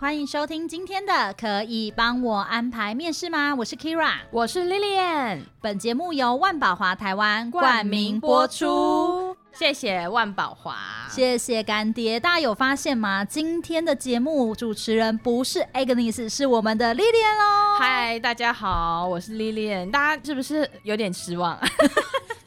欢迎收听今天的可以帮我安排面试吗？我是 Kira，我是 Lilian。本节目由万宝华台湾冠名播出。谢谢万宝华，谢谢干爹。大家有发现吗？今天的节目主持人不是 Agnes，是我们的 Lilian 哦。嗨，大家好，我是 Lilian。大家是不是有点失望？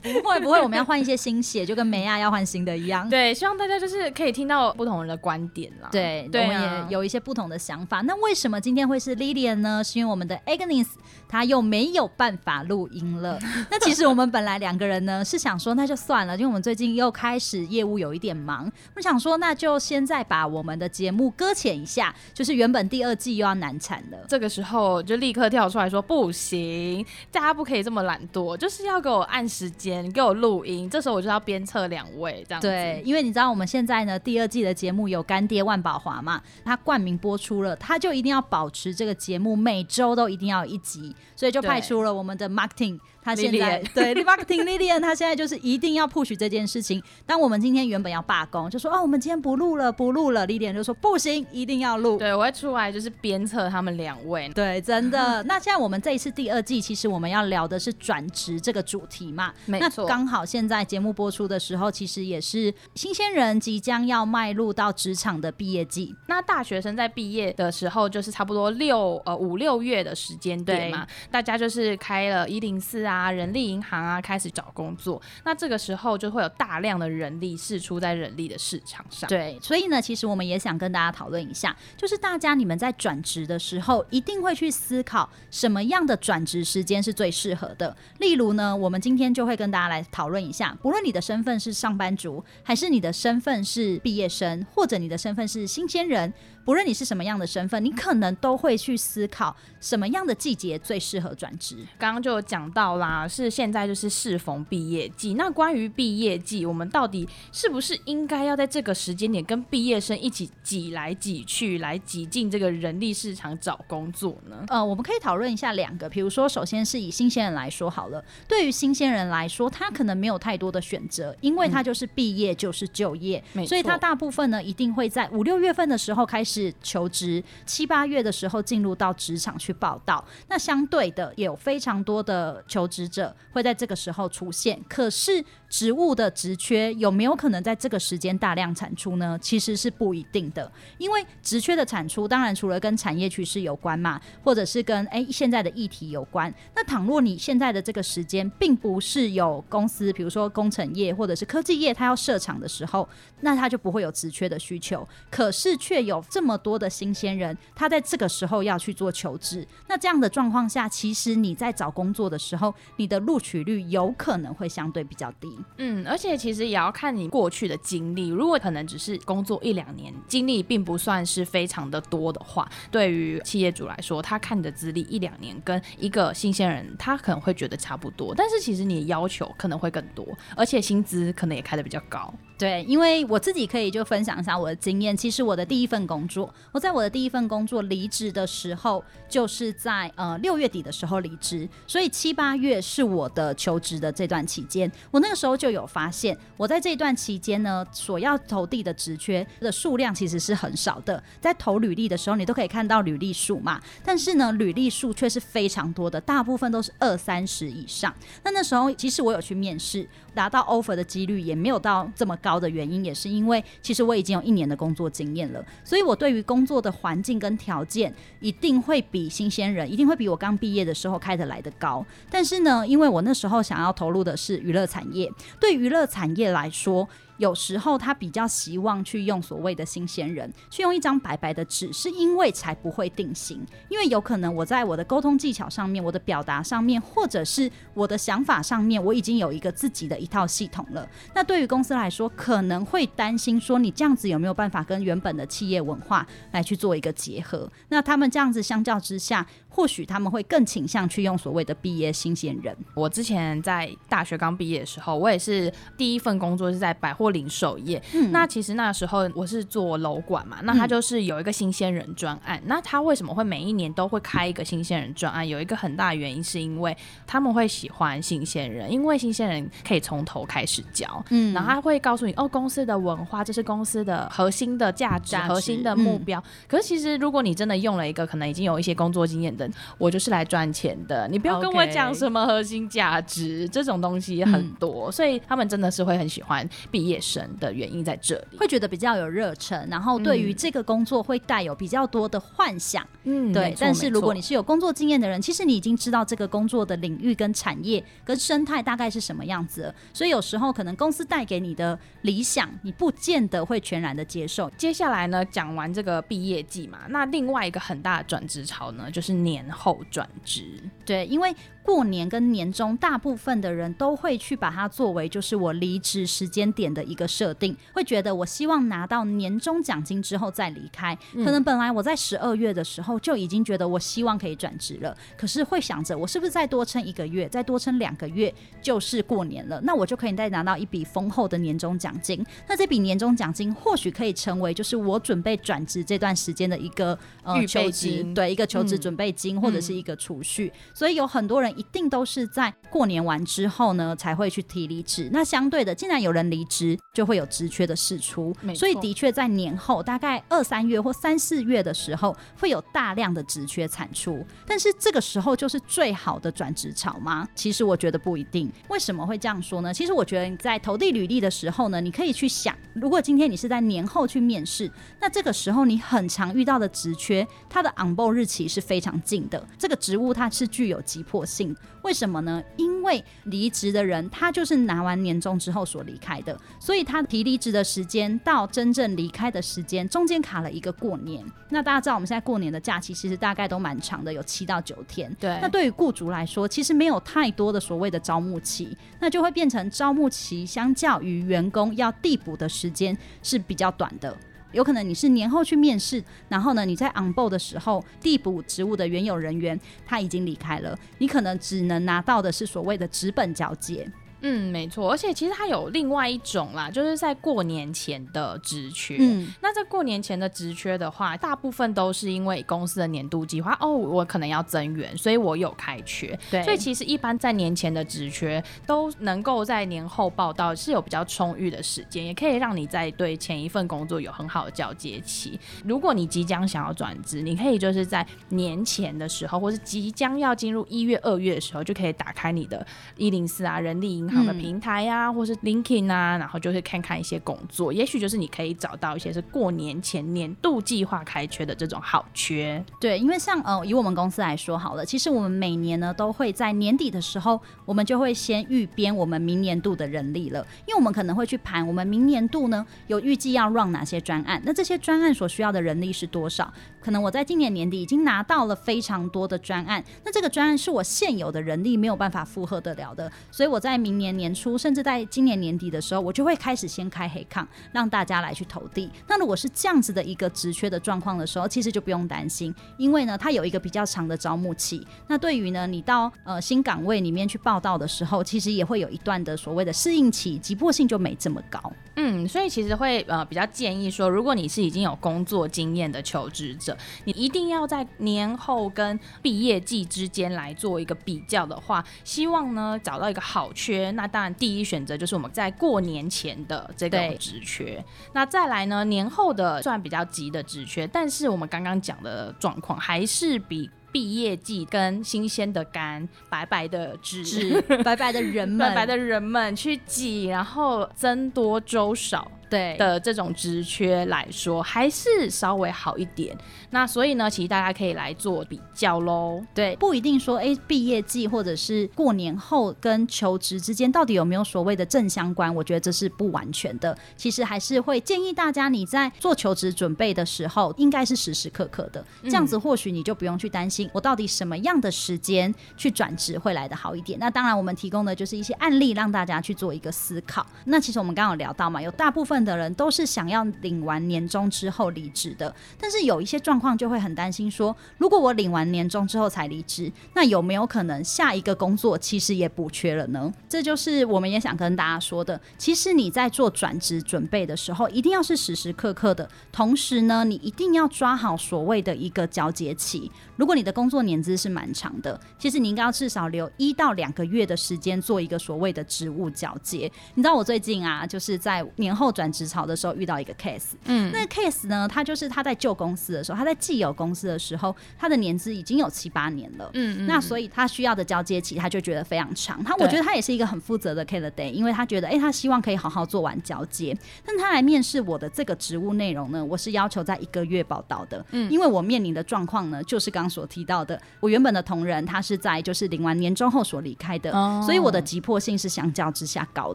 不会不会，我们要换一些新血，就跟梅亚要换新的一样。对，希望大家就是可以听到不同人的观点啦。对，对啊，我们也有一些不同的想法。那为什么今天会是 Lilian 呢？是因为我们的 Agnes 她又没有办法录音了。那其实我们本来两个人呢是想说，那就算了，因为我们最近又开始业务有一点忙，我想说那就现在把我们的节目搁浅一下，就是原本第二季又要难产了。这个时候就立刻跳出来说不行，大家不可以这么懒惰，就是要给我按时间。你给我录音，这时候我就要鞭策两位这样子。对，因为你知道我们现在呢，第二季的节目有干爹万宝华嘛，他冠名播出了，他就一定要保持这个节目每周都一定要有一集，所以就派出了我们的 marketing。他现在对 marketing Lilian，他现在就是一定要 push 这件事情。当我们今天原本要罢工，就说哦，我们今天不录了，不录了。Lilian 就说不行，一定要录。对，我会出来就是鞭策他们两位。对，真的。那现在我们这一次第二季，其实我们要聊的是转职这个主题嘛？没错。那刚好现在节目播出的时候，其实也是新鲜人即将要迈入到职场的毕业季。那大学生在毕业的时候，就是差不多六呃五六月的时间点嘛，大家就是开了一零四啊，啊人力银行。行啊，开始找工作，那这个时候就会有大量的人力释出在人力的市场上。对，所以呢，其实我们也想跟大家讨论一下，就是大家你们在转职的时候，一定会去思考什么样的转职时间是最适合的。例如呢，我们今天就会跟大家来讨论一下，不论你的身份是上班族，还是你的身份是毕业生，或者你的身份是新鲜人。不论你是什么样的身份，你可能都会去思考什么样的季节最适合转职。刚刚就有讲到啦，是现在就是适逢毕业季。那关于毕业季，我们到底是不是应该要在这个时间点跟毕业生一起挤来挤去，来挤进这个人力市场找工作呢？呃，我们可以讨论一下两个，比如说，首先是以新鲜人来说好了。对于新鲜人来说，他可能没有太多的选择，因为他就是毕业就是就业，嗯，所以他大部分呢一定会在五六月份的时候开始。是求职，七八月的时候进入到职场去报道，那相对的也有非常多的求职者会在这个时候出现，可是。职务的职缺有没有可能在这个时间大量产出呢？其实是不一定的，因为职缺的产出当然除了跟产业趋势有关嘛，或者是跟诶现在的议题有关。那倘若你现在的这个时间并不是有公司，比如说工程业或者是科技业，它要设厂的时候，那它就不会有职缺的需求。可是却有这么多的新鲜人，他在这个时候要去做求职，那这样的状况下，其实你在找工作的时候，你的录取率有可能会相对比较低。嗯，而且其实也要看你过去的经历。如果可能只是工作一两年，经历并不算是非常的多的话，对于企业主来说，他看你的资历一两年，跟一个新鲜人，他可能会觉得差不多。但是其实你的要求可能会更多，而且薪资可能也开得比较高。对，因为我自己可以就分享一下我的经验。其实我的第一份工作，我在我的第一份工作离职的时候，就是在呃六月底的时候离职，所以七八月是我的求职的这段期间。我那个时候就有发现，我在这段期间呢，所要投递的职缺的数量其实是很少的。在投履历的时候，你都可以看到履历数嘛，但是呢，履历数却是非常多的，大部分都是二三十以上。那那时候，其实我有去面试。拿到 offer 的几率也没有到这么高高的原因，也是因为其实我已经有一年的工作经验了，所以我对于工作的环境跟条件一定会比新鲜人，一定会比我刚毕业的时候开得来的高。但是呢，因为我那时候想要投入的是娱乐产业，对娱乐产业来说。有时候他比较希望去用所谓的新鲜人，去用一张白白的纸，是因为才不会定型。因为有可能我在我的沟通技巧上面，我的表达上面，或者是我的想法上面，我已经有一个自己的一套系统了。那对于公司来说，可能会担心说，你这样子有没有办法跟原本的企业文化来去做一个结合？那他们这样子相较之下，或许他们会更倾向去用所谓的毕业新鲜人。我之前在大学刚毕业的时候，我也是第一份工作是在百货零售业。嗯、那其实那时候我是做楼管嘛，那他就是有一个新鲜人专案。嗯、那他为什么会每一年都会开一个新鲜人专案？有一个很大的原因是因为他们会喜欢新鲜人，因为新鲜人可以从头开始教。嗯，然后他会告诉你哦，公司的文化，这是公司的核心的价值、价值、核心的目标。嗯、可是其实如果你真的用了一个可能已经有一些工作经验的，我就是来赚钱的，你不要跟我讲什么核心价值这种东西很多，嗯、所以他们真的是会很喜欢毕业生的原因在这里，会觉得比较有热忱，然后对于这个工作会带有比较多的幻想。嗯，对。但是如果你是有工作经验的人，其实你已经知道这个工作的领域跟产业跟生态大概是什么样子了，所以有时候可能公司带给你的理想，你不见得会全然的接受。接下来呢，讲完这个毕业季嘛，那另外一个很大的转职潮呢，就是年后转职。对，因为。过年跟年终，大部分的人都会去把它作为就是我离职时间点的一个设定，会觉得我希望拿到年终奖金之后再离开。可能本来我在十二月的时候就已经觉得我希望可以转职了，可是会想着我是不是再多撑一个月，再多撑两个月就是过年了，那我就可以再拿到一笔丰厚的年终奖金。那这笔年终奖金或许可以成为就是我准备转职这段时间的一个呃求职，对，一个求职准备金或者是一个储蓄。所以有很多人。一定都是在过年完之后呢，才会去提离职。那相对的，既然有人离职，就会有职缺的释出。所以的确在年后大概二三月或三四月的时候，会有大量的职缺产出。但是这个时候就是最好的转职潮吗？其实我觉得不一定。为什么会这样说呢？其实我觉得你在投递履历的时候呢，你可以去想，如果今天你是在年后去面试，那这个时候你很常遇到的职缺，它的 on board 日期是非常近的。这个职务它是具有急迫性。为什么呢？因为离职的人他就是拿完年终之后所离开的，所以他提离职的时间到真正离开的时间中间卡了一个过年。那大家知道我们现在过年的假期其实大概都蛮长的，有七到九天。对。那对于雇主来说，其实没有太多的所谓的招募期，那就会变成招募期相较于员工要递补的时间是比较短的。有可能你是年后去面试，然后呢，你在 on board 的时候递补职务的原有人员他已经离开了，你可能只能拿到的是所谓的职本交接。嗯，没错，而且其实它有另外一种啦，就是在过年前的职缺。嗯，那在过年前的职缺的话，大部分都是因为公司的年度计划哦，我可能要增员，所以我有开缺。对，所以其实一般在年前的职缺都能够在年后报道，是有比较充裕的时间，也可以让你在对前一份工作有很好的交接期。如果你即将想要转职，你可以就是在年前的时候，或是即将要进入一月、二月的时候，就可以打开你的一零四啊，人力银行。好的平台呀、啊，嗯、或是 LinkedIn 啊，然后就是看看一些工作，也许就是你可以找到一些是过年前年度计划开缺的这种好缺。对，因为像呃，以我们公司来说好了，其实我们每年呢都会在年底的时候，我们就会先预编我们明年度的人力了，因为我们可能会去盘我们明年度呢有预计要 run 哪些专案，那这些专案所需要的人力是多少？可能我在今年年底已经拿到了非常多的专案，那这个专案是我现有的人力没有办法负荷得了的，所以我在明年年初，甚至在今年年底的时候，我就会开始先开黑抗，让大家来去投递。那如果是这样子的一个职缺的状况的时候，其实就不用担心，因为呢，它有一个比较长的招募期。那对于呢，你到呃新岗位里面去报到的时候，其实也会有一段的所谓的适应期，急迫性就没这么高。嗯，所以其实会呃比较建议说，如果你是已经有工作经验的求职者，你一定要在年后跟毕业季之间来做一个比较的话，希望呢找到一个好缺。那当然第一选择就是我们在过年前的这个职缺。那再来呢，年后的算比较急的职缺，但是我们刚刚讲的状况还是比毕业季跟新鲜的干、白白的纸、白白的人们、白白的人们去挤，然后增多粥少。对的这种职缺来说，还是稍微好一点。那所以呢，其实大家可以来做比较喽。对，不一定说哎，毕业季或者是过年后跟求职之间到底有没有所谓的正相关？我觉得这是不完全的。其实还是会建议大家你在做求职准备的时候，应该是时时刻刻的，这样子或许你就不用去担心我到底什么样的时间去转职会来的好一点。那当然，我们提供的就是一些案例，让大家去做一个思考。那其实我们刚刚有聊到嘛，有大部分的人都是想要领完年终之后离职的，但是有一些状况就会很担心说，如果我领完年终之后才离职，那有没有可能下一个工作其实也补缺了呢？这就是我们也想跟大家说的。其实你在做转职准备的时候，一定要是时时刻刻的，同时呢，你一定要抓好所谓的一个交接期。如果你的工作年资是蛮长的，其实你应该要至少留一到两个月的时间做一个所谓的职务交接。你知道我最近啊，就是在年后转职潮的时候遇到一个 case，嗯，那个 case 呢，他就是他在旧公司的时候，他在既有公司的时候，他的年资已经有七八年了，嗯嗯，那所以他需要的交接期，他就觉得非常长。他我觉得他也是一个很负责的 candidate，因为他觉得，哎、欸，他希望可以好好做完交接。但他来面试我的这个职务内容呢，我是要求在一个月报道的，嗯，因为我面临的状况呢，就是刚所提到的，我原本的同仁他是在就是领完年终后所离开的，哦，所以我的急迫性是相较之下高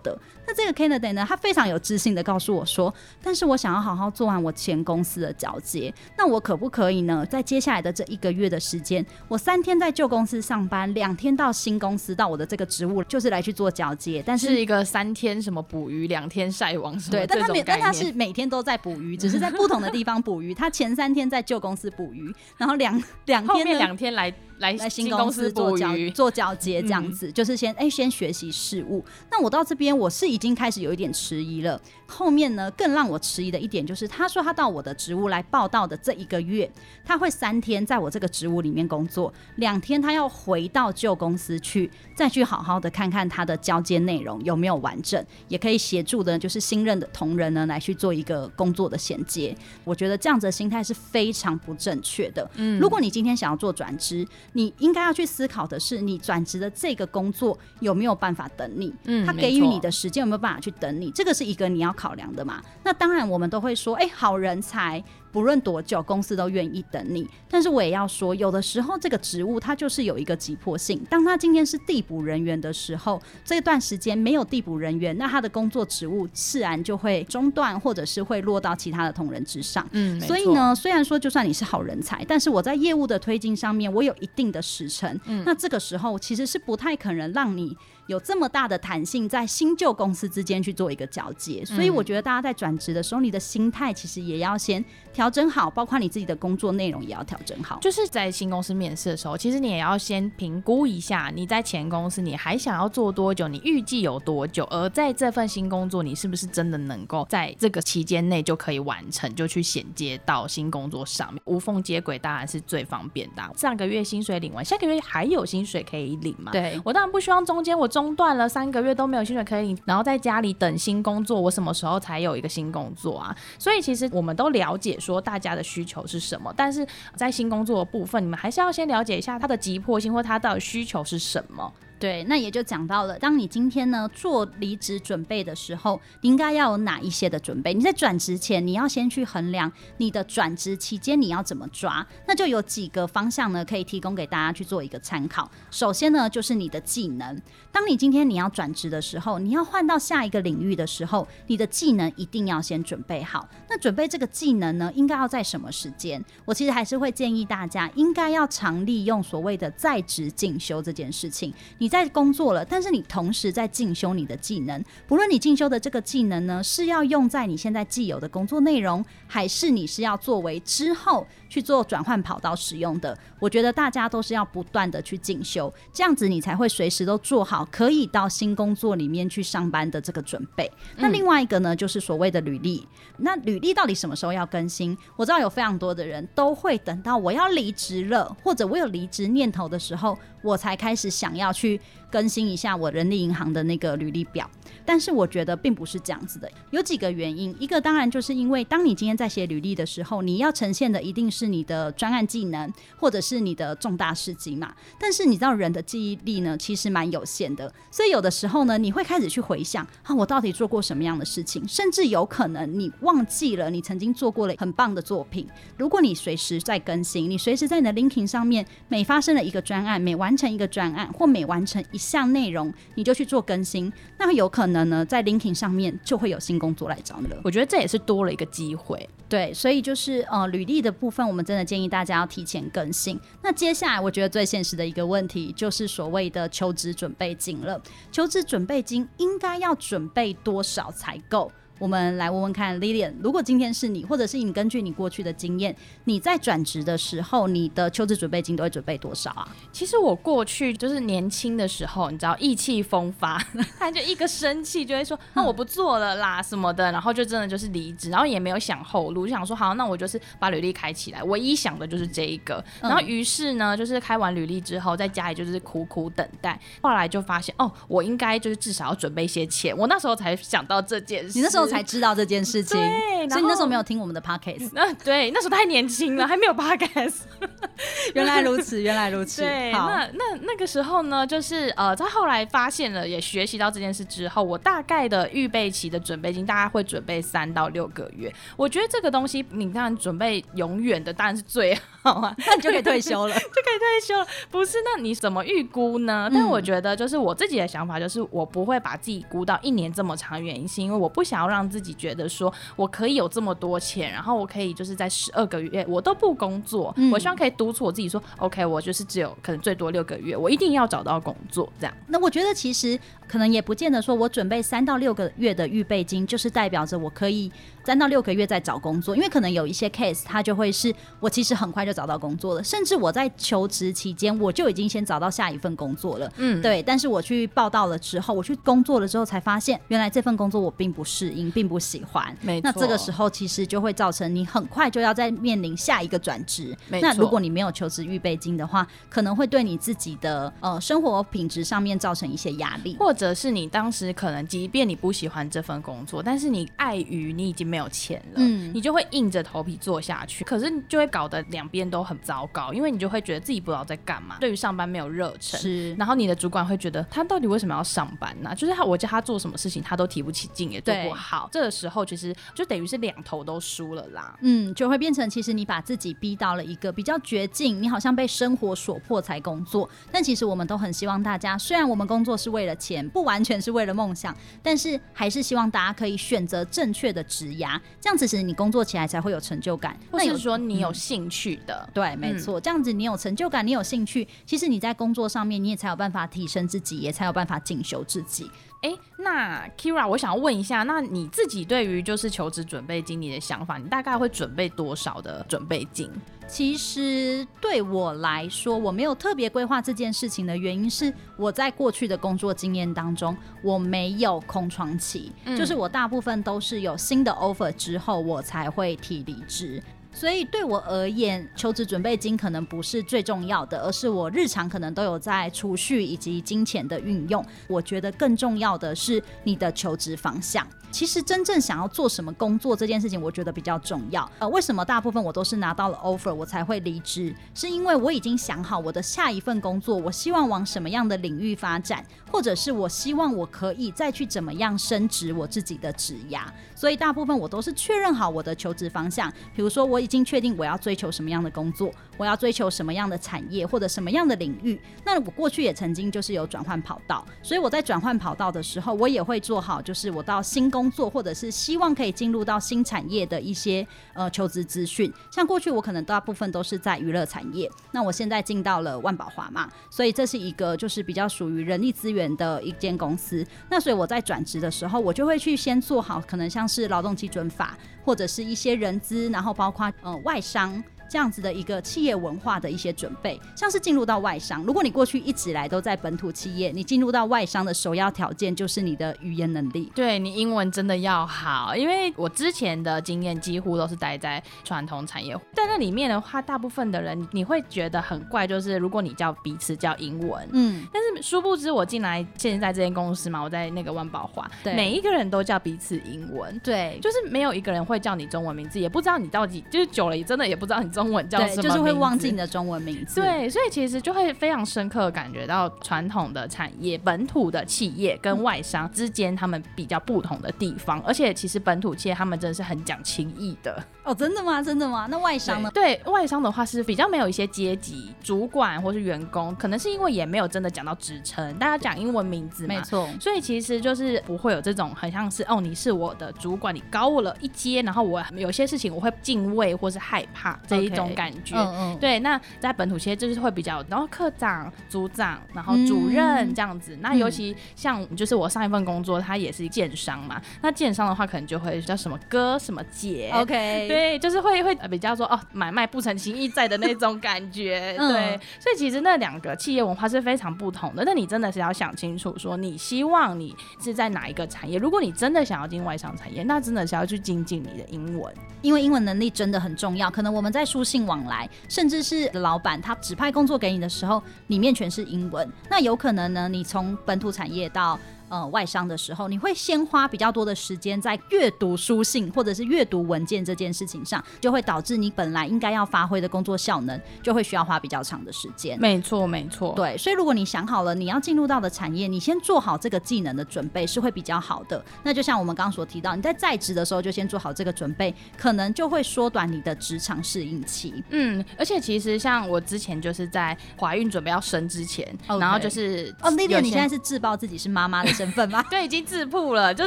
的。那这个 candidate 呢，他非常有自信的告诉我说，但是我想要好好做完我前公司的交接，那我可不可以呢，在接下来的这一个月的时间，我三天在旧公司上班，两天到新公司到我的这个职务，就是来去做交接，但是，是一个三天什么捕鱼，两天晒网什么？对，但他每但他是每天都在捕鱼，只是在不同的地方捕鱼。他前三天在旧公司捕鱼，然后两两天两天来。来来新公司做交做交接这样子，嗯、就是先哎、欸、先学习事务。那我到这边我是已经开始有一点迟疑了。后面呢更让我迟疑的一点就是，他说他到我的职务来报道的这一个月，他会三天在我这个职务里面工作，两天他要回到旧公司去，再去好好的看看他的交接内容有没有完整，也可以协助的就是新任的同仁呢来去做一个工作的衔接。我觉得这样子的心态是非常不正确的。嗯，如果你今天想要做转职，你应该要去思考的是，你转职的这个工作有没有办法等你？嗯，他给予你的时间有没有办法去等你？这个是一个你要考量的嘛。那当然，我们都会说，哎、欸，好人才。不论多久，公司都愿意等你。但是我也要说，有的时候这个职务它就是有一个急迫性。当他今天是递补人员的时候，这段时间没有递补人员，那他的工作职务自然就会中断，或者是会落到其他的同仁之上。嗯，所以呢，虽然说就算你是好人才，但是我在业务的推进上面，我有一定的时程。嗯，那这个时候其实是不太可能让你。有这么大的弹性，在新旧公司之间去做一个交接，所以我觉得大家在转职的时候，你的心态其实也要先调整好，包括你自己的工作内容也要调整好。就是在新公司面试的时候，其实你也要先评估一下你在前公司你还想要做多久，你预计有多久，而在这份新工作，你是不是真的能够在这个期间内就可以完成，就去衔接到新工作上面，无缝接轨当然是最方便的。上个月薪水领完，下个月还有薪水可以领吗？对，我当然不希望中间我。中断了三个月都没有薪水可以领，然后在家里等新工作，我什么时候才有一个新工作啊？所以其实我们都了解说大家的需求是什么，但是在新工作的部分，你们还是要先了解一下他的急迫性或他到底需求是什么。对，那也就讲到了，当你今天呢做离职准备的时候，你应该要有哪一些的准备？你在转职前，你要先去衡量你的转职期间你要怎么抓，那就有几个方向呢，可以提供给大家去做一个参考。首先呢，就是你的技能。当你今天你要转职的时候，你要换到下一个领域的时候，你的技能一定要先准备好。那准备这个技能呢，应该要在什么时间？我其实还是会建议大家，应该要常利用所谓的在职进修这件事情。在工作了，但是你同时在进修你的技能。不论你进修的这个技能呢，是要用在你现在既有的工作内容，还是你是要作为之后去做转换跑道使用的。我觉得大家都是要不断的去进修，这样子你才会随时都做好可以到新工作里面去上班的这个准备。那另外一个呢，就是所谓的履历。那履历到底什么时候要更新？我知道有非常多的人都会等到我要离职了，或者我有离职念头的时候，我才开始想要去。去更新一下我人力银行的那个履历表。但是我觉得并不是这样子的，有几个原因。一个当然就是因为当你今天在写履历的时候，你要呈现的一定是你的专案技能，或者是你的重大事迹嘛。但是你知道人的记忆力呢，其实蛮有限的，所以有的时候呢，你会开始去回想啊，我到底做过什么样的事情，甚至有可能你忘记了你曾经做过了很棒的作品。如果你随时在更新，你随时在你的 l i n k i n g 上面每发生了一个专案，每完成一个专案，或每完成一项内容，你就去做更新，那有可能。呢，在 LinkedIn 上面就会有新工作来找你了。我觉得这也是多了一个机会。对，所以就是呃，履历的部分，我们真的建议大家要提前更新。那接下来，我觉得最现实的一个问题就是所谓的求职准备金了。求职准备金应该要准备多少才够？我们来问问看，Lilian，如果今天是你，或者是你根据你过去的经验，你在转职的时候，你的求职准备金都会准备多少啊？其实我过去就是年轻的时候，你知道 意气风发，他就一个生气就会说，那我不做了啦什么的，然后就真的就是离职，然后也没有想后路，就想说好，那我就是把履历开起来，唯一想的就是这一个，然后于是呢，就是开完履历之后，在家里就是苦苦等待，后来就发现哦，我应该就是至少要准备一些钱，我那时候才想到这件事，你那时候。才知道这件事情，对，所以你那时候没有听我们的 podcast。那对，那时候太年轻了，还没有 podcast。原来如此，原来如此。对，好那那那个时候呢，就是呃，在后来发现了，也学习到这件事之后，我大概的预备期的准备金大概会准备三到六个月。我觉得这个东西，你当然准备永远的当然是最好啊，那你就可以退休了，就可以退休了。不是，那你怎么预估呢？但我觉得，就是我自己的想法，就是我不会把自己估到一年这么长，原因是因为我不想要让。让自己觉得说，我可以有这么多钱，然后我可以就是在十二个月我都不工作，嗯、我希望可以督促我自己说，OK，我就是只有可能最多六个月，我一定要找到工作这样。那我觉得其实可能也不见得说我准备三到六个月的预备金，就是代表着我可以三到六个月再找工作，因为可能有一些 case，他就会是我其实很快就找到工作了，甚至我在求职期间我就已经先找到下一份工作了，嗯，对。但是我去报道了之后，我去工作了之后才发现，原来这份工作我并不适应。并不喜欢，没错。那这个时候其实就会造成你很快就要再面临下一个转职。没错。那如果你没有求职预备金的话，可能会对你自己的呃生活品质上面造成一些压力，或者是你当时可能即便你不喜欢这份工作，但是你碍于你已经没有钱了，嗯，你就会硬着头皮做下去。可是你就会搞得两边都很糟糕，因为你就会觉得自己不知道在干嘛，对于上班没有热忱，是。然后你的主管会觉得他到底为什么要上班呢？就是他我叫他做什么事情，他都提不起劲，也做不好。这个时候其实就等于是两头都输了啦，嗯，就会变成其实你把自己逼到了一个比较绝境，你好像被生活所迫才工作。但其实我们都很希望大家，虽然我们工作是为了钱，不完全是为了梦想，但是还是希望大家可以选择正确的职涯，这样子其实你工作起来才会有成就感。或是说你有兴趣的，嗯、对，没错，这样子你有成就感，你有兴趣，其实你在工作上面你也才有办法提升自己，也才有办法进修自己。哎、欸，那 Keira，我想要问一下，那你自己对于就是求职准备金你的想法，你大概会准备多少的准备金？其实对我来说，我没有特别规划这件事情的原因是，我在过去的工作经验当中，我没有空窗期，嗯、就是我大部分都是有新的 offer 之后，我才会提离职。所以对我而言，求职准备金可能不是最重要的，而是我日常可能都有在储蓄以及金钱的运用。我觉得更重要的是你的求职方向。其实真正想要做什么工作这件事情，我觉得比较重要。呃，为什么大部分我都是拿到了 offer 我才会离职？是因为我已经想好我的下一份工作，我希望往什么样的领域发展，或者是我希望我可以再去怎么样升职我自己的职涯。所以大部分我都是确认好我的求职方向。比如说我已经确定我要追求什么样的工作，我要追求什么样的产业或者什么样的领域。那我过去也曾经就是有转换跑道，所以我在转换跑道的时候，我也会做好，就是我到新工。作或者是希望可以进入到新产业的一些呃求职资讯，像过去我可能大部分都是在娱乐产业，那我现在进到了万宝华嘛，所以这是一个就是比较属于人力资源的一间公司。那所以我在转职的时候，我就会去先做好可能像是劳动基准法或者是一些人资，然后包括嗯外伤。这样子的一个企业文化的一些准备，像是进入到外商，如果你过去一直来都在本土企业，你进入到外商的首要条件就是你的语言能力，对，你英文真的要好，因为我之前的经验几乎都是待在传统产业，在那里面的话，大部分的人你会觉得很怪，就是如果你叫彼此叫英文，嗯，但是殊不知我进来现在这间公司嘛，我在那个万宝华，对，每一个人都叫彼此英文，对，就是没有一个人会叫你中文名字，也不知道你到底就是久了也真的也不知道你中文叫什么，就是会忘记你的中文名字，对，所以其实就会非常深刻感觉到传统的产业、本土的企业跟外商之间他们比较不同的地方，而且其实本土企业他们真的是很讲情义的。哦，真的吗？真的吗？那外商呢？对，对外商的话是比较没有一些阶级，主管或是员工，可能是因为也没有真的讲到职称，大家讲英文名字嘛，没错。所以其实就是不会有这种很像是哦，你是我的主管，你高我了一阶，然后我有些事情我会敬畏或是害怕这一种感觉。Okay. 嗯嗯。对，那在本土企业就是会比较，然后科长、组长，然后主任这样子。嗯、那尤其像就是我上一份工作，它也是建商嘛，那建商的话可能就会叫什么哥什么姐。OK。对，就是会会比较说哦，买卖不成情义在的那种感觉，嗯、对，所以其实那两个企业文化是非常不同的。那你真的是要想清楚，说你希望你是在哪一个产业？如果你真的想要进外商产业，那真的是要去精进你的英文，因为英文能力真的很重要。可能我们在书信往来，甚至是老板他指派工作给你的时候，里面全是英文。那有可能呢，你从本土产业到呃，外商的时候，你会先花比较多的时间在阅读书信或者是阅读文件这件事情上，就会导致你本来应该要发挥的工作效能，就会需要花比较长的时间。没错，没错。对，所以如果你想好了你要进入到的产业，你先做好这个技能的准备是会比较好的。那就像我们刚刚所提到，你在在职的时候就先做好这个准备，可能就会缩短你的职场适应期。嗯，而且其实像我之前就是在怀孕准备要生之前.然后就是哦，丽丽，你现在是自曝自己是妈妈的身份吗？对，已经自曝了，就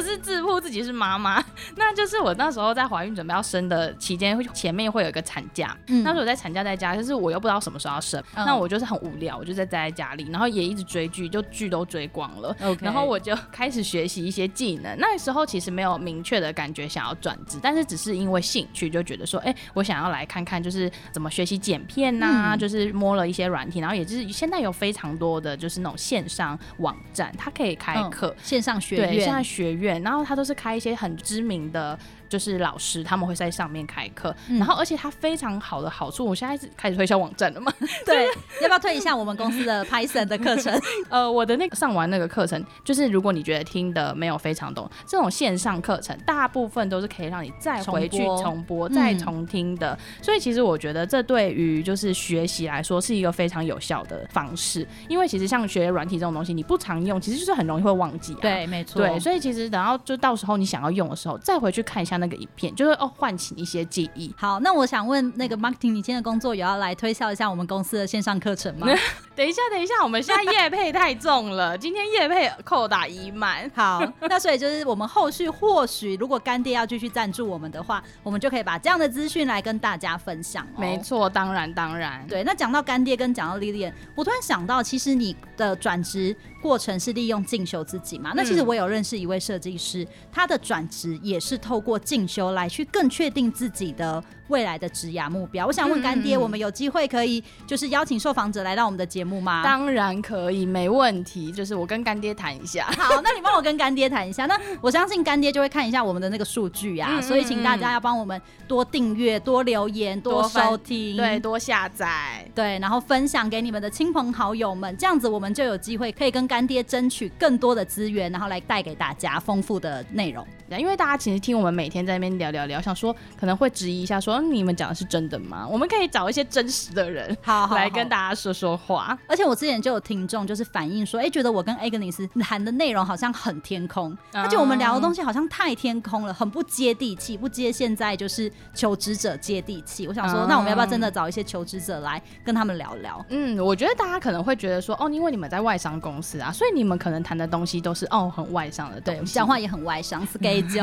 是自曝自己是妈妈。那就是我那时候在怀孕准备要生的期间，会前面会有一个产假。嗯，那时候我在产假在家，就是我又不知道什么时候要生，嗯、那我就是很无聊，我就在待在家里，然后也一直追剧，就剧都追光了。然后我就开始学习一些技能。那时候其实没有明确的感觉想要转职，但是只是因为兴趣，就觉得说，哎、欸，我想要来看看，就是怎么学习剪片呐、啊，嗯、就是摸了一些软体，然后也就是现在有非常多的就是那种线上网站，它可以开课、嗯、线上学对，线上学院，然后他都是开一些很知名的。就是老师他们会在上面开课，嗯、然后而且它非常好的好处，我现在是开始推销网站了嘛？对，要不要推一下我们公司的 Python 的课程？呃，我的那个上完那个课程，就是如果你觉得听的没有非常懂，这种线上课程大部分都是可以让你再回去重播、重播再重听的。嗯、所以其实我觉得这对于就是学习来说是一个非常有效的方式，因为其实像学软体这种东西，你不常用，其实就是很容易会忘记啊。对，没错。对，所以其实等到就到时候你想要用的时候，再回去看一下。那个影片就是哦，唤起一些记忆。好，那我想问那个 marketing，你今天的工作有要来推销一下我们公司的线上课程吗？等一下，等一下，我们现在业配太重了，今天业配扣打已满。好，那所以就是我们后续或许如果干爹要继续赞助我们的话，我们就可以把这样的资讯来跟大家分享哦。没错，当然当然。对，那讲到干爹跟讲到 Lilian，我突然想到，其实你的转职过程是利用进修自己嘛？那其实我有认识一位设计师，他的转职也是透过进修来去更确定自己的未来的职涯目标。我想问干爹，我们有机会可以就是邀请受访者来到我们的节目吗？当然可以，没问题。就是我跟干爹谈一下。好，那你帮我跟干爹谈一下。那我相信干爹就会看一下我们的那个数据啊，嗯、所以请大家要帮我们多订阅、多留言、多收听，对，多下载，对，然后分享给你们的亲朋好友们，这样子我们就有机会可以跟干爹争取更多的资源，然后来带给大家丰富的内容。因为大家其实听我们每天在那边聊聊聊，想说可能会质疑一下说，说你们讲的是真的吗？我们可以找一些真实的人，好，好，来跟大家说说话。而且我之前就有听众就是反映说，哎，觉得我跟 Agnes 谈的内容好像很天空，而且我们聊的东西好像太天空了，很不接地气，不接现在就是求职者接地气。我想说，那我们要不要真的找一些求职者来跟他们聊聊？嗯，我觉得大家可能会觉得说，哦，因为你们在外商公司啊，所以你们可能谈的东西都是哦很外向的东西，对，讲话也很外商，给。就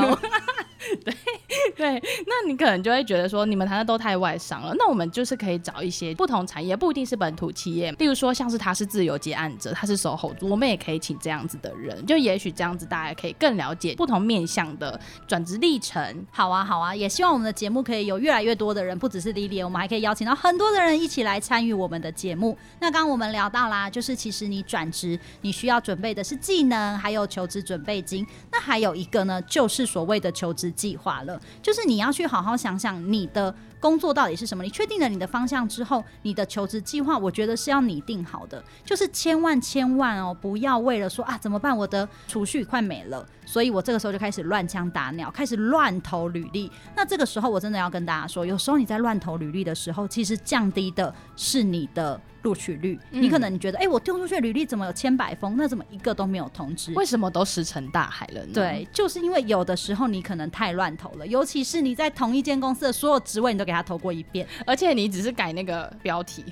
对，对，那你可能就会觉得说，你们谈的都太外商了。那我们就是可以找一些不同产业，不一定是本土企业，例如说像是他是自由接案者，他是守候，我们也可以请这样子的人，就也许这样子大家可以更了解不同面向的转职历程。好啊，好啊，也希望我们的节目可以有越来越多的人，不只是 Lily，我们还可以邀请到很多的人一起来参与我们的节目。那刚刚我们聊到啦，就是其实你转职你需要准备的是技能，还有求职准备金。那还有一个呢，就是所谓的求职计划了，就是你要去好好想想你的。工作到底是什么？你确定了你的方向之后，你的求职计划，我觉得是要拟定好的。就是千万千万哦，不要为了说啊怎么办，我的储蓄快没了，所以我这个时候就开始乱枪打鸟，开始乱投履历。那这个时候我真的要跟大家说，有时候你在乱投履历的时候，其实降低的是你的录取率。嗯、你可能你觉得，哎、欸，我丢出去的履历怎么有千百封，那怎么一个都没有通知？为什么都石沉大海了呢？对，就是因为有的时候你可能太乱投了，尤其是你在同一间公司的所有职位，你都给他投过一遍，而且你只是改那个标题。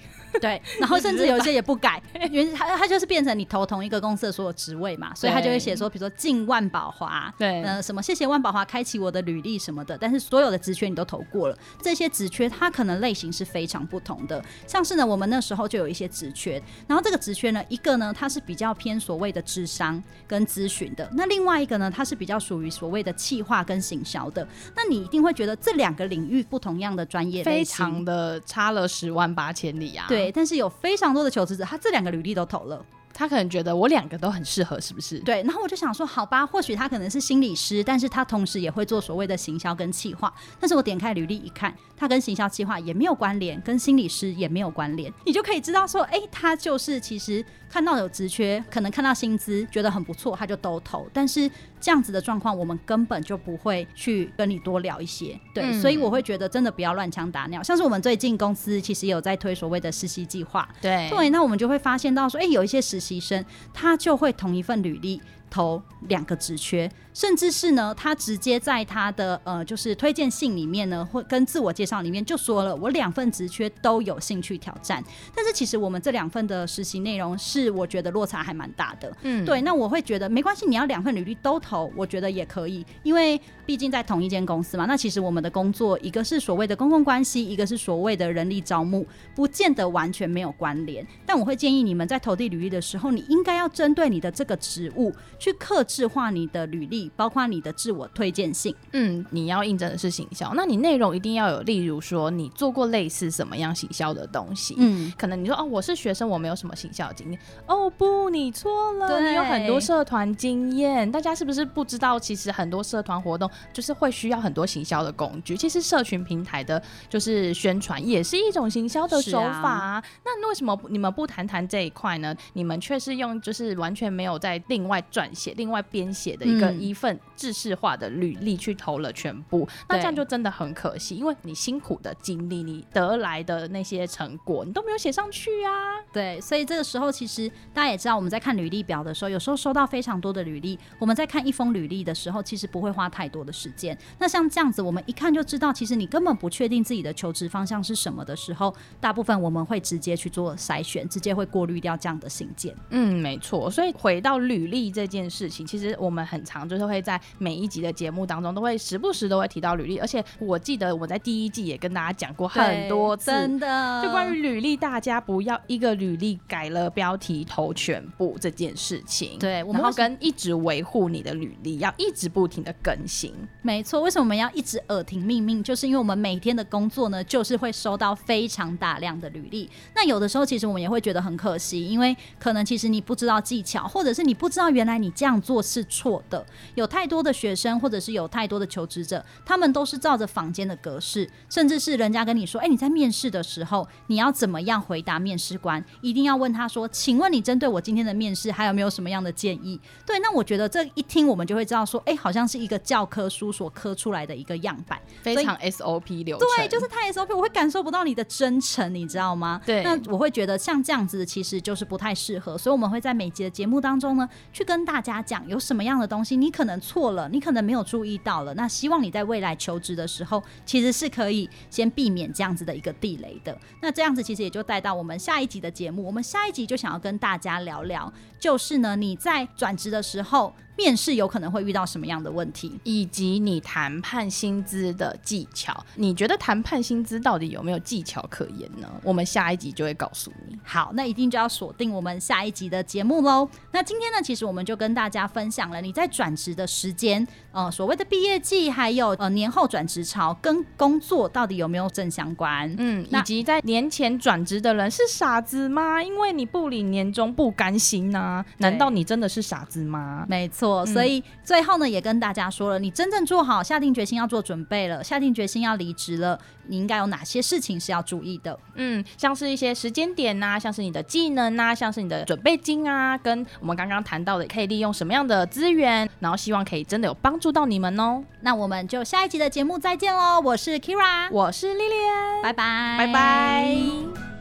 对，然后甚至有些也不改，原他他就是变成你投同一个公司的所有职位嘛，所以他就会写说，比如说进万宝华，对，呃，什么谢谢万宝华开启我的履历什么的，但是所有的职缺你都投过了，这些职缺它可能类型是非常不同的，像是呢，我们那时候就有一些职缺，然后这个职缺呢，一个呢它是比较偏所谓的智商跟咨询的，那另外一个呢，它是比较属于所谓的企划跟行销的，那你一定会觉得这两个领域不同样的专业非常的差了十万八千里啊，对。但是有非常多的求职者，他这两个履历都投了，他可能觉得我两个都很适合，是不是？对。然后我就想说，好吧，或许他可能是心理师，但是他同时也会做所谓的行销跟企划。但是我点开履历一看，他跟行销企划也没有关联，跟心理师也没有关联，你就可以知道说，哎、欸，他就是其实。看到有职缺，可能看到薪资觉得很不错，他就都投。但是这样子的状况，我们根本就不会去跟你多聊一些。对，嗯、所以我会觉得真的不要乱枪打鸟。像是我们最近公司其实有在推所谓的实习计划，对对，那我们就会发现到说，哎、欸，有一些实牺牲他就会同一份履历投两个职缺。甚至是呢，他直接在他的呃，就是推荐信里面呢，或跟自我介绍里面就说了，我两份职缺都有兴趣挑战。但是其实我们这两份的实习内容是我觉得落差还蛮大的。嗯，对，那我会觉得没关系，你要两份履历都投，我觉得也可以，因为毕竟在同一间公司嘛。那其实我们的工作一个是所谓的公共关系，一个是所谓的人力招募，不见得完全没有关联。但我会建议你们在投递履历的时候，你应该要针对你的这个职务去克制化你的履历。包括你的自我推荐信，嗯，你要应征的是行销，那你内容一定要有，例如说你做过类似什么样行销的东西，嗯，可能你说哦，我是学生，我没有什么行销经验，哦不，你错了，你有很多社团经验，大家是不是不知道？其实很多社团活动就是会需要很多行销的工具，其实社群平台的就是宣传也是一种行销的手法啊。啊那为什么你们不谈谈这一块呢？你们却是用就是完全没有在另外撰写、另外编写的一个一。份制式化的履历去投了全部，那这样就真的很可惜，因为你辛苦的经历，你得来的那些成果，你都没有写上去啊。对，所以这个时候其实大家也知道，我们在看履历表的时候，有时候收到非常多的履历，我们在看一封履历的时候，其实不会花太多的时间。那像这样子，我们一看就知道，其实你根本不确定自己的求职方向是什么的时候，大部分我们会直接去做筛选，直接会过滤掉这样的信件。嗯，没错。所以回到履历这件事情，其实我们很常就是会。在每一集的节目当中，都会时不时都会提到履历，而且我记得我在第一季也跟大家讲过很多次，真的，就关于履历，大家不要一个履历改了标题投全部这件事情。对，我们要跟一直维护你的履历，要一直不停的更新。没错，为什么我们要一直耳听命命？就是因为我们每天的工作呢，就是会收到非常大量的履历。那有的时候，其实我们也会觉得很可惜，因为可能其实你不知道技巧，或者是你不知道原来你这样做是错的。有太多的学生，或者是有太多的求职者，他们都是照着坊间的格式，甚至是人家跟你说：“哎，你在面试的时候，你要怎么样回答面试官？一定要问他说：‘请问你针对我今天的面试，还有没有什么样的建议？’对，那我觉得这一听，我们就会知道说：哎，好像是一个教科书所刻出来的一个样板，非常 SOP 流程。对，就是太 SOP，我会感受不到你的真诚，你知道吗？对，那我会觉得像这样子，其实就是不太适合。所以我们会在每集的节目当中呢，去跟大大家讲有什么样的东西，你可能错。了，你可能没有注意到了。那希望你在未来求职的时候，其实是可以先避免这样子的一个地雷的。那这样子其实也就带到我们下一集的节目。我们下一集就想要跟大家聊聊，就是呢，你在转职的时候。面试有可能会遇到什么样的问题，以及你谈判薪资的技巧。你觉得谈判薪资到底有没有技巧可言呢？我们下一集就会告诉你。好，那一定就要锁定我们下一集的节目喽。那今天呢，其实我们就跟大家分享了你在转职的时间，呃，所谓的毕业季，还有呃年后转职潮跟工作到底有没有正相关？嗯，以及在年前转职的人是傻子吗？因为你不领年终不甘心呐、啊？难道你真的是傻子吗？没错，所以最后呢，也跟大家说了，你真正做好下定决心要做准备了，下定决心要离职了，你应该有哪些事情是要注意的？嗯，像是一些时间点呐、啊，像是你的技能呐、啊，像是你的准备金啊，跟我们刚刚谈到的，可以利用什么样的资源，然后希望可以真的有帮助到你们哦。那我们就下一集的节目再见喽！我是 Kira，我是 Lilian，拜拜，拜拜。